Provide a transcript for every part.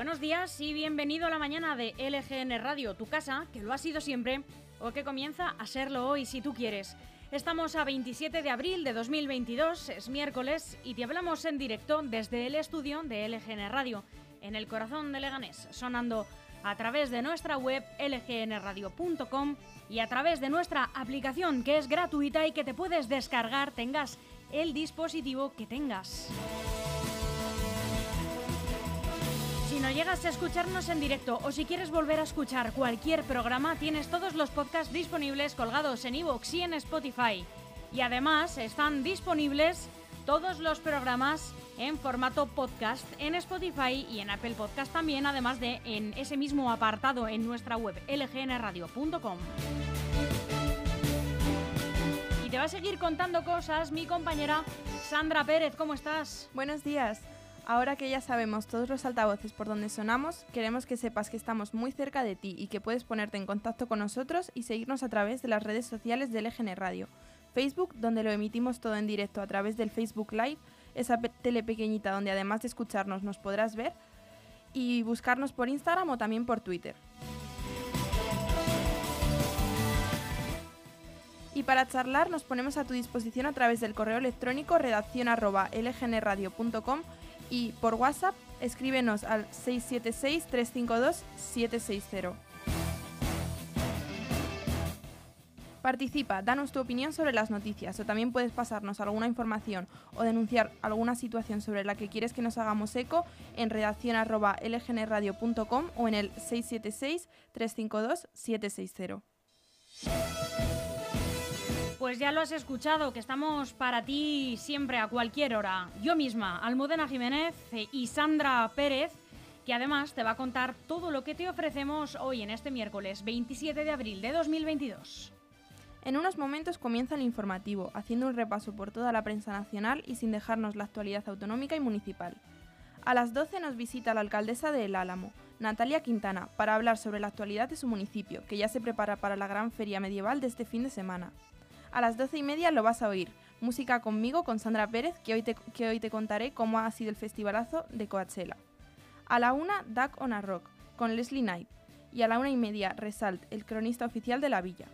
buenos días y bienvenido a la mañana de LGN Radio, tu casa, que lo ha sido siempre o que comienza a serlo hoy si tú quieres. Estamos a 27 de abril de 2022, es miércoles y te hablamos en directo desde el estudio de LGN Radio, en el corazón de Leganés, sonando a través de nuestra web lgnradio.com y a través de nuestra aplicación que es gratuita y que te puedes descargar tengas el dispositivo que tengas. Si no llegas a escucharnos en directo o si quieres volver a escuchar cualquier programa, tienes todos los podcasts disponibles colgados en iVoox y en Spotify. Y además están disponibles todos los programas en formato podcast en Spotify y en Apple Podcast también, además de en ese mismo apartado en nuestra web lgnradio.com. Y te va a seguir contando cosas mi compañera Sandra Pérez, ¿cómo estás? Buenos días. Ahora que ya sabemos todos los altavoces por donde sonamos, queremos que sepas que estamos muy cerca de ti y que puedes ponerte en contacto con nosotros y seguirnos a través de las redes sociales del EGN Radio. Facebook, donde lo emitimos todo en directo a través del Facebook Live, esa tele pequeñita donde además de escucharnos nos podrás ver, y buscarnos por Instagram o también por Twitter. Y para charlar nos ponemos a tu disposición a través del correo electrónico redacción y por WhatsApp escríbenos al 676-352-760. Participa, danos tu opinión sobre las noticias o también puedes pasarnos alguna información o denunciar alguna situación sobre la que quieres que nos hagamos eco en redacción.lgnradio.com o en el 676-352-760. Pues ya lo has escuchado, que estamos para ti siempre a cualquier hora. Yo misma, Almudena Jiménez y Sandra Pérez, que además te va a contar todo lo que te ofrecemos hoy en este miércoles 27 de abril de 2022. En unos momentos comienza el informativo, haciendo un repaso por toda la prensa nacional y sin dejarnos la actualidad autonómica y municipal. A las 12 nos visita la alcaldesa de El Álamo, Natalia Quintana, para hablar sobre la actualidad de su municipio, que ya se prepara para la gran feria medieval de este fin de semana. A las doce y media lo vas a oír. Música conmigo, con Sandra Pérez, que hoy te, que hoy te contaré cómo ha sido el festivalazo de Coachella. A la una, Duck on a Rock, con Leslie Knight. Y a la una y media, Resalt, el cronista oficial de la villa.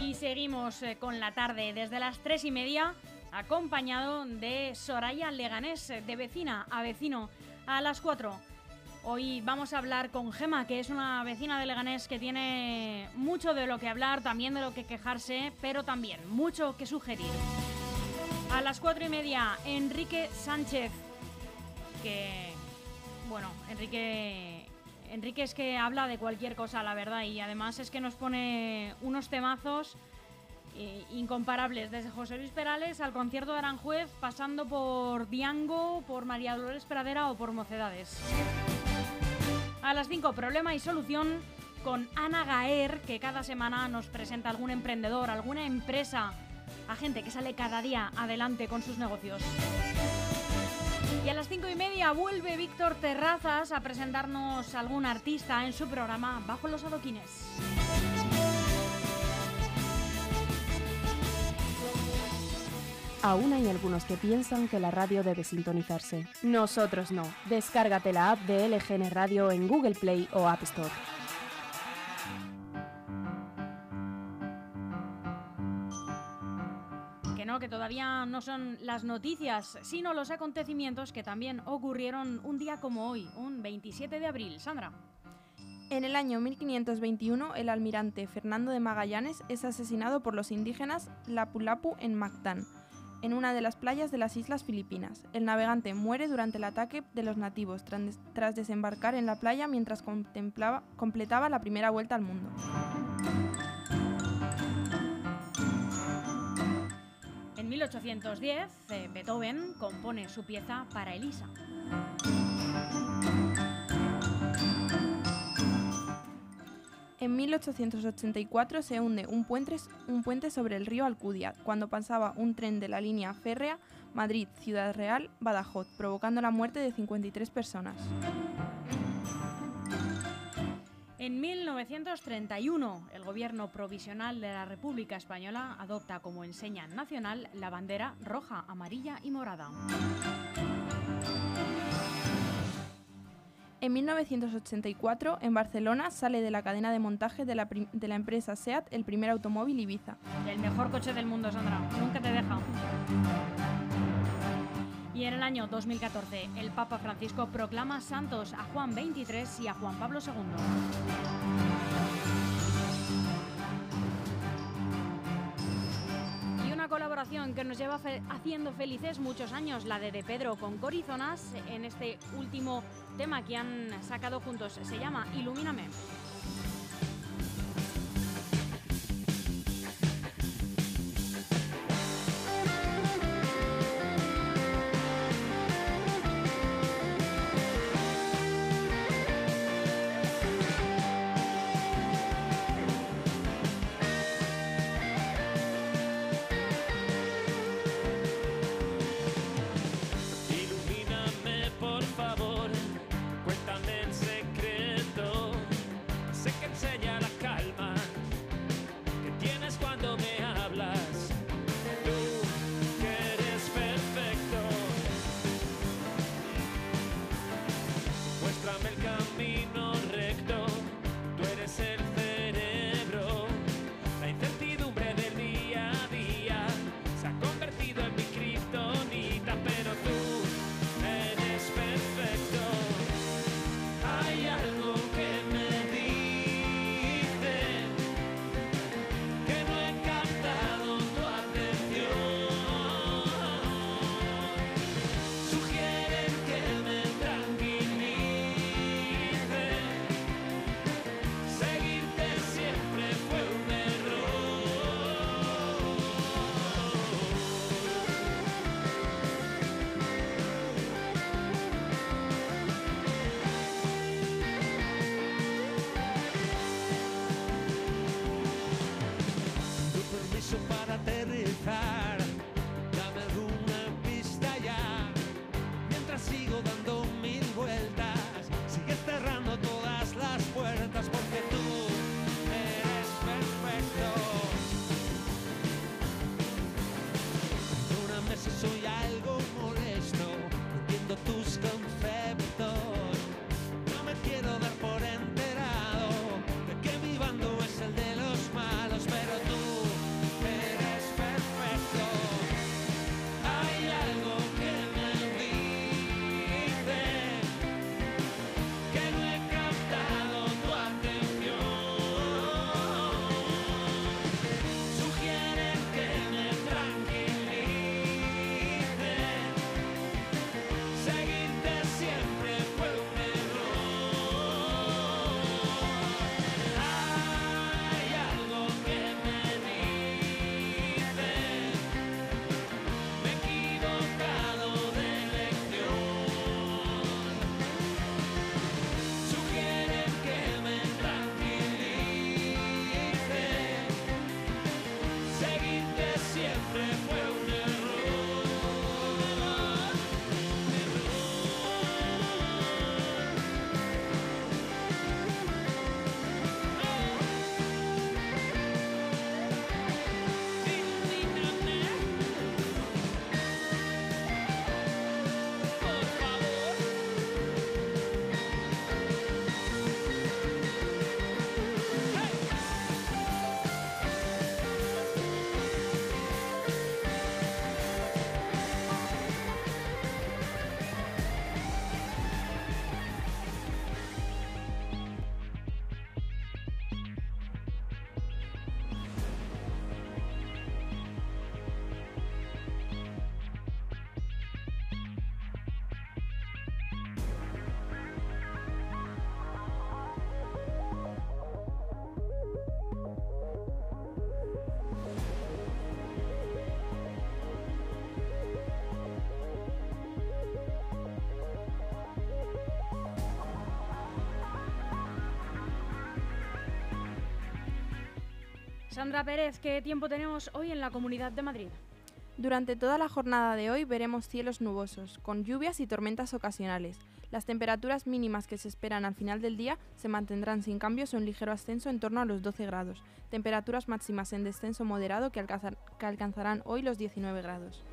Y seguimos eh, con la tarde desde las tres y media, acompañado de Soraya Leganés, de vecina a vecino, a las cuatro. Hoy vamos a hablar con Gema, que es una vecina de Leganés que tiene mucho de lo que hablar, también de lo que quejarse, pero también mucho que sugerir. A las cuatro y media, Enrique Sánchez, que, bueno, Enrique, Enrique es que habla de cualquier cosa, la verdad, y además es que nos pone unos temazos eh, incomparables, desde José Luis Perales al concierto de Aranjuez, pasando por Diango, por María Dolores Pradera o por Mocedades. A las 5, problema y solución con Ana Gaer, que cada semana nos presenta algún emprendedor, alguna empresa, a gente que sale cada día adelante con sus negocios. Y a las 5 y media vuelve Víctor Terrazas a presentarnos algún artista en su programa Bajo los Adoquines. Aún hay algunos que piensan que la radio debe sintonizarse. Nosotros no. Descárgate la app de LGN Radio en Google Play o App Store. Que no, que todavía no son las noticias, sino los acontecimientos que también ocurrieron un día como hoy, un 27 de abril. Sandra. En el año 1521, el almirante Fernando de Magallanes es asesinado por los indígenas Lapu-Lapu en Mactán en una de las playas de las Islas Filipinas. El navegante muere durante el ataque de los nativos tras desembarcar en la playa mientras completaba la primera vuelta al mundo. En 1810, eh, Beethoven compone su pieza para Elisa. 1884 se hunde un puente, sobre el río Alcudia cuando pasaba un tren de la línea férrea Madrid-Ciudad Real-Badajoz, provocando la muerte de 53 personas. En 1931, el gobierno provisional de la República Española adopta como enseña nacional la bandera roja, amarilla y morada. En 1984, en Barcelona, sale de la cadena de montaje de la, empresa SEAT el primer automóvil Ibiza. El mejor coche del mundo, Sandra. Nunca te deja. Y en el año 2014, el Papa Francisco proclama santos a Juan XXIII y a Juan Pablo II. Que nos lleva haciendo felices muchos años, la de De Pedro con Corizonas, en este último tema que han sacado juntos. Se llama Ilumíname. Sandra Pérez, ¿qué tiempo tenemos hoy en la Comunidad de Madrid? Durante toda la jornada de hoy veremos cielos nubosos, con lluvias y tormentas ocasionales. Las temperaturas mínimas que se esperan al final del día se mantendrán sin cambios o en ligero ascenso en torno a los 12 grados. Temperaturas máximas en descenso moderado que alcanzarán hoy los 19 grados.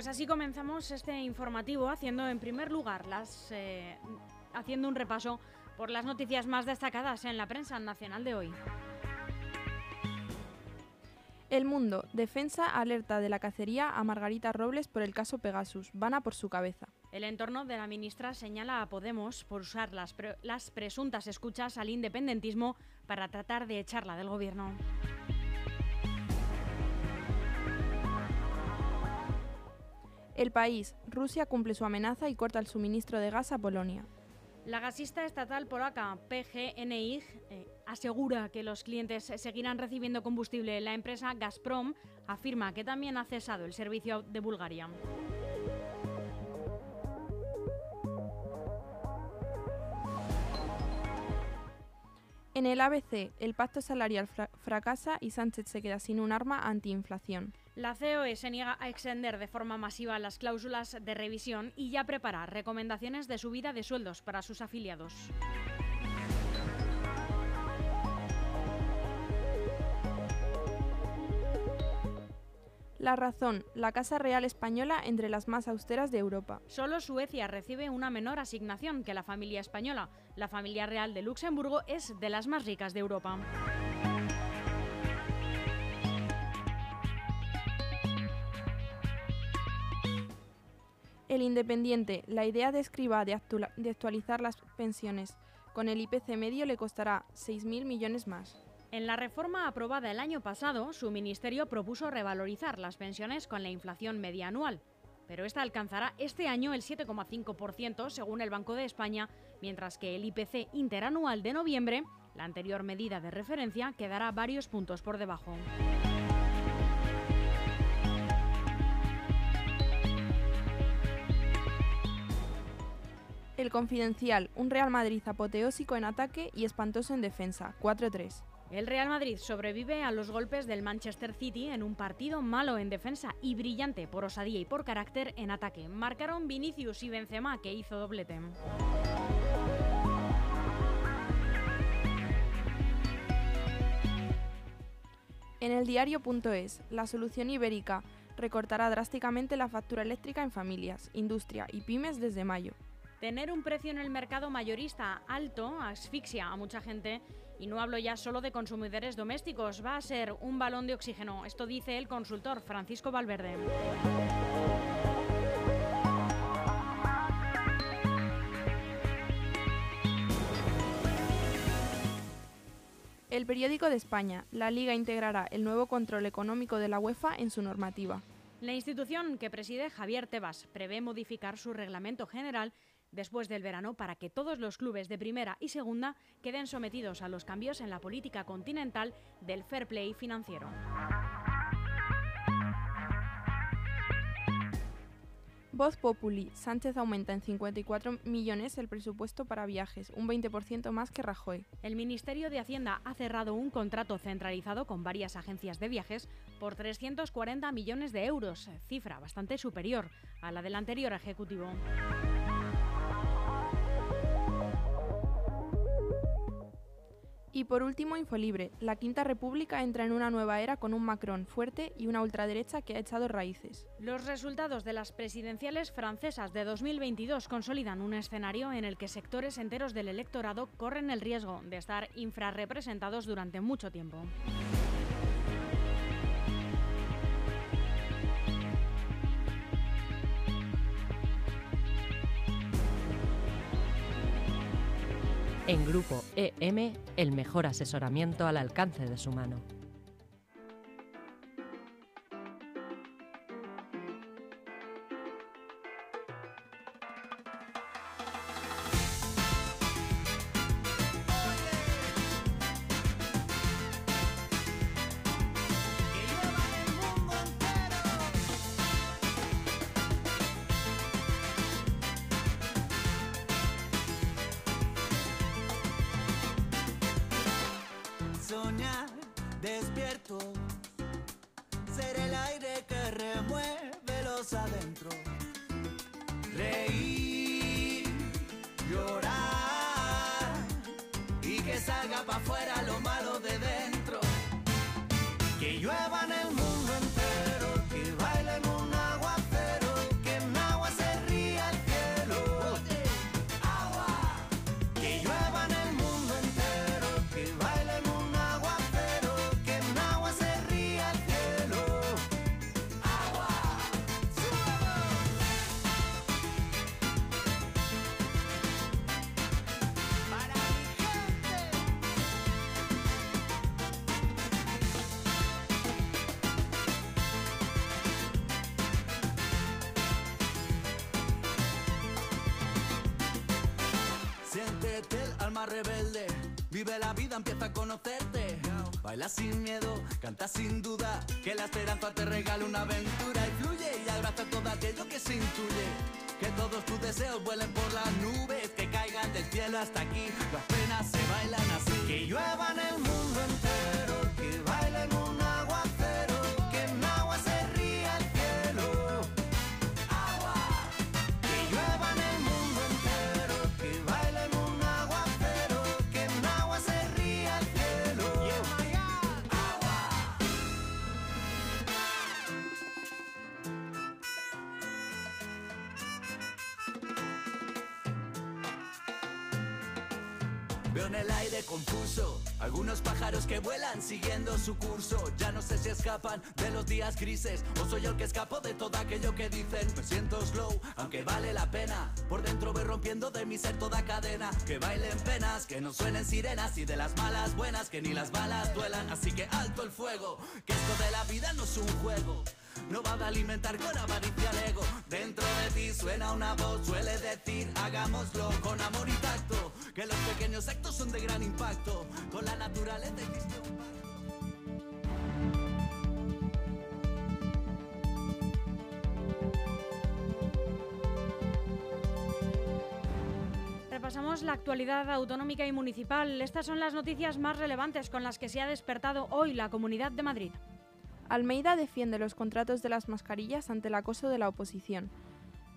Pues así comenzamos este informativo haciendo en primer lugar las eh, haciendo un repaso por las noticias más destacadas en la prensa nacional de hoy. El Mundo. Defensa alerta de la cacería a Margarita Robles por el caso Pegasus. Van a por su cabeza. El entorno de la ministra señala a Podemos por usar las, las presuntas escuchas al independentismo para tratar de echarla del gobierno. El país. Rusia cumple su amenaza y corta el suministro de gas a Polonia. La gasista estatal polaca PGNiG eh, asegura que los clientes seguirán recibiendo combustible. La empresa Gazprom afirma que también ha cesado el servicio de Bulgaria. En el ABC, el pacto salarial fracasa y Sánchez se queda sin un arma antiinflación. La COE se niega a extender de forma masiva las cláusulas de revisión y ya prepara recomendaciones de subida de sueldos para sus afiliados. La razón, la Casa Real Española entre las más austeras de Europa. Solo Suecia recibe una menor asignación que la familia española. La familia real de Luxemburgo es de las más ricas de Europa. El Independiente, la idea de Escriba de, actualizar las pensiones con el IPC medio le costará 6.000 millones más. En la reforma aprobada el año pasado, su ministerio propuso revalorizar las pensiones con la inflación media anual, pero esta alcanzará este año el 7,5% según el Banco de España, mientras que el IPC interanual de noviembre, la anterior medida de referencia, quedará varios puntos por debajo. El Confidencial, un Real Madrid apoteósico en ataque y espantoso en defensa, 4-3. El Real Madrid sobrevive a los golpes del Manchester City en un partido malo en defensa y brillante por osadía y por carácter en ataque. Marcaron Vinicius y Benzema, que hizo doblete. En el diario.es, la solución ibérica recortará drásticamente la factura eléctrica en familias, industria y pymes desde mayo. Tener un precio en el mercado mayorista alto asfixia a mucha gente y no hablo ya solo de consumidores domésticos, va a ser un balón de oxígeno. Esto dice el consultor Francisco Valverde. El periódico de España, la Liga integrará el nuevo control económico de la UEFA en su normativa. La institución que preside Javier Tebas prevé modificar su reglamento general después del verano para que todos los clubes de primera y segunda queden sometidos a los cambios en la política continental del fair play financiero. Voz Populi. Sánchez aumenta en 54 millones el presupuesto para viajes, un 20% más que Rajoy. El Ministerio de Hacienda ha cerrado un contrato centralizado con varias agencias de viajes por 340 millones de euros, cifra bastante superior a la del anterior ejecutivo. Y por último, Infolibre. La Quinta República entra en una nueva era con un Macron fuerte y una ultraderecha que ha echado raíces. Los resultados de las presidenciales francesas de 2022 consolidan un escenario en el que sectores enteros del electorado corren el riesgo de estar infrarrepresentados durante mucho tiempo. En Grupo EM, el mejor asesoramiento al alcance de su mano. Llueva rebelde. Vive la vida, empieza a conocerte. Baila sin miedo, canta sin duda. Que la esperanza te regale una aventura y fluye y abraza todo aquello que se intuye. Que todos tus deseos vuelen por las nubes, que caigan del cielo hasta aquí. Las penas se bailan así. Que llueva en el mundo entero, confuso algunos pájaros que vuelan siguiendo su curso. Ya no sé si escapan de los días grises o soy el que escapo de todo aquello que dicen. Me siento slow, aunque vale la pena. Por dentro voy rompiendo de mi ser toda cadena. Que bailen penas, que no suenen sirenas y de las malas buenas que ni las balas duelan. Así que alto el fuego, que esto de la vida no es un juego. No va a alimentar con avaricia el ego. Dentro de ti suena una voz, suele decir, hagámoslo con amor y tacto. Que los pequeños actos son de gran impacto. Con la naturaleza existe un pacto. Repasamos la actualidad autonómica y municipal. Estas son las noticias más relevantes con las que se ha despertado hoy la Comunidad de Madrid. Almeida defiende los contratos de las mascarillas ante el acoso de la oposición.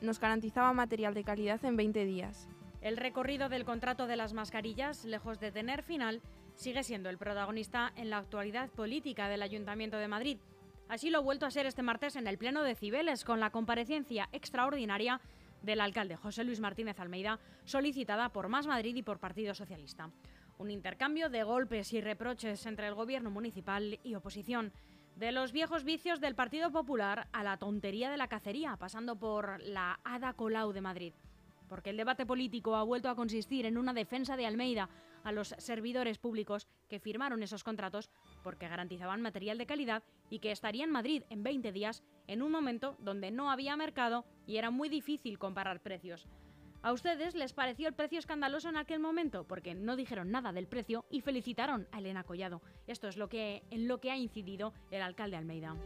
Nos garantizaba material de calidad en 20 días. El recorrido del contrato de las mascarillas, lejos de tener final, sigue siendo el protagonista en la actualidad política del Ayuntamiento de Madrid. Así lo ha vuelto a ser este martes en el Pleno de Cibeles, con la comparecencia extraordinaria del alcalde José Luis Martínez Almeida, solicitada por Más Madrid y por Partido Socialista. Un intercambio de golpes y reproches entre el gobierno municipal y oposición. De los viejos vicios del Partido Popular a la tontería de la cacería, pasando por la Ada Colau de Madrid. Porque el debate político ha vuelto a consistir en una defensa de Almeida a los servidores públicos que firmaron esos contratos porque garantizaban material de calidad y que estaría en Madrid en 20 días en un momento donde no había mercado y era muy difícil comparar precios. ¿A ustedes les pareció el precio escandaloso en aquel momento? Porque no dijeron nada del precio y felicitaron a Elena Collado. Esto es lo que, en lo que ha incidido el alcalde Almeida.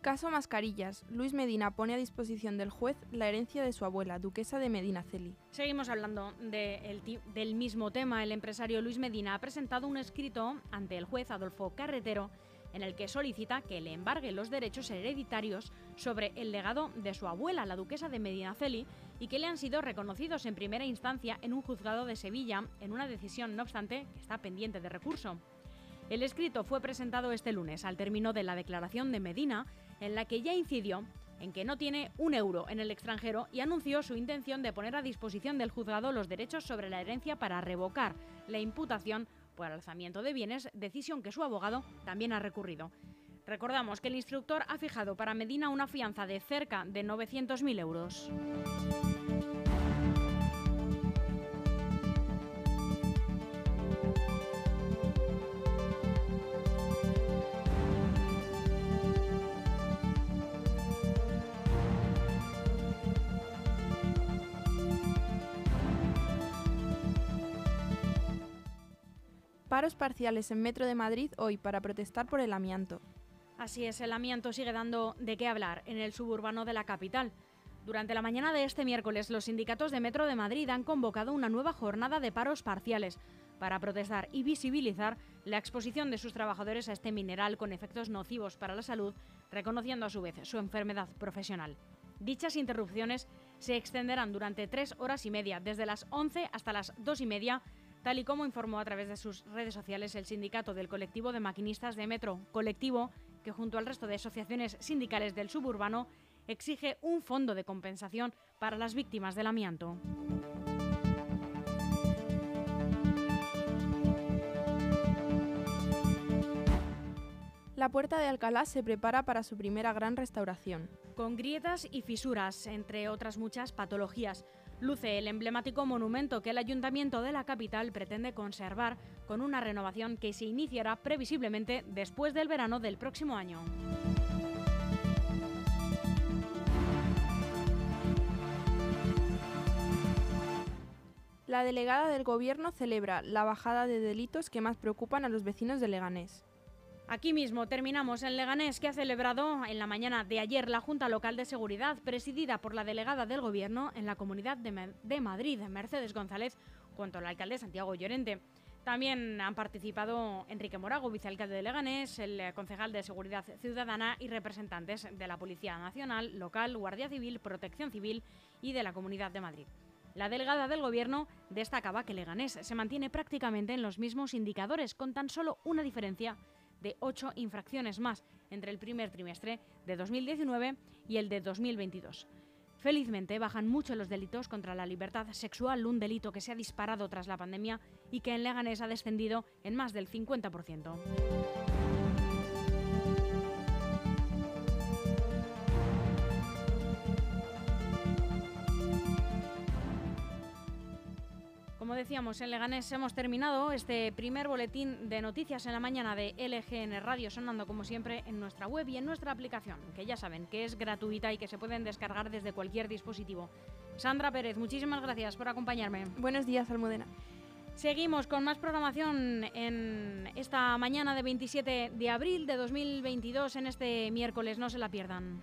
Caso Mascarillas. Luis Medina pone a disposición del juez la herencia de su abuela, duquesa de Medina Celi. Seguimos hablando de del mismo tema. El empresario Luis Medina ha presentado un escrito ante el juez Adolfo Carretero en el que solicita que le embargue los derechos hereditarios sobre el legado de su abuela, la duquesa de Medinaceli, y que le han sido reconocidos en primera instancia en un juzgado de Sevilla, en una decisión, no obstante, que está pendiente de recurso. El escrito fue presentado este lunes al término de la declaración de Medina, en la que ya incidió en que no tiene un euro en el extranjero y anunció su intención de poner a disposición del juzgado los derechos sobre la herencia para revocar la imputación por alzamiento de bienes, decisión que su abogado también ha recurrido. Recordamos que el instructor ha fijado para Medina una fianza de cerca de 900.000 euros. Paros parciales en Metro de Madrid hoy para protestar por el amianto. Así es, el amianto sigue dando de qué hablar en el suburbano de la capital. Durante la mañana de este miércoles, los sindicatos de Metro de Madrid han convocado una nueva jornada de paros parciales para protestar y visibilizar la exposición de sus trabajadores a este mineral con efectos nocivos para la salud, reconociendo a su vez su enfermedad profesional. Dichas interrupciones se extenderán durante tres horas y media, desde las 11 hasta las 2 y media, tal y como informó a través de sus redes sociales el sindicato del colectivo de maquinistas de Metro, colectivo que junto al resto de asociaciones sindicales del suburbano exige un fondo de compensación para las víctimas del amianto. La puerta de Alcalá se prepara para su primera gran restauración. Con grietas y fisuras, entre otras muchas patologías, luce el emblemático monumento que el ayuntamiento de la capital pretende conservar con una renovación que se iniciará previsiblemente después del verano del próximo año. La delegada del Gobierno celebra la bajada de delitos que más preocupan a los vecinos de Leganés. Aquí mismo terminamos en Leganés, que ha celebrado en la mañana de ayer la Junta Local de Seguridad, presidida por la delegada del Gobierno en la Comunidad de, Madrid, Mercedes González, junto al alcalde Santiago Llorente. También han participado Enrique Morago, vicealcalde de Leganés, el concejal de Seguridad Ciudadana y representantes de la Policía Nacional, local, Guardia Civil, Protección Civil y de la Comunidad de Madrid. La delegada del Gobierno destacaba que Leganés se mantiene prácticamente en los mismos indicadores, con tan solo una diferencia de ocho infracciones más entre el primer trimestre de 2019 y el de 2022. Felizmente bajan mucho los delitos contra la libertad sexual, un delito que se ha disparado tras la pandemia y que en Leganés ha descendido en más del 50%. Decíamos, en Leganés hemos terminado este primer boletín de noticias en la mañana de LGN Radio, sonando como siempre en nuestra web y en nuestra aplicación, que ya saben que es gratuita y que se pueden descargar desde cualquier dispositivo. Sandra Pérez, muchísimas gracias por acompañarme. Buenos días, Almudena. Seguimos con más programación en esta mañana de 27 de abril de 2022, en este miércoles, no se la pierdan.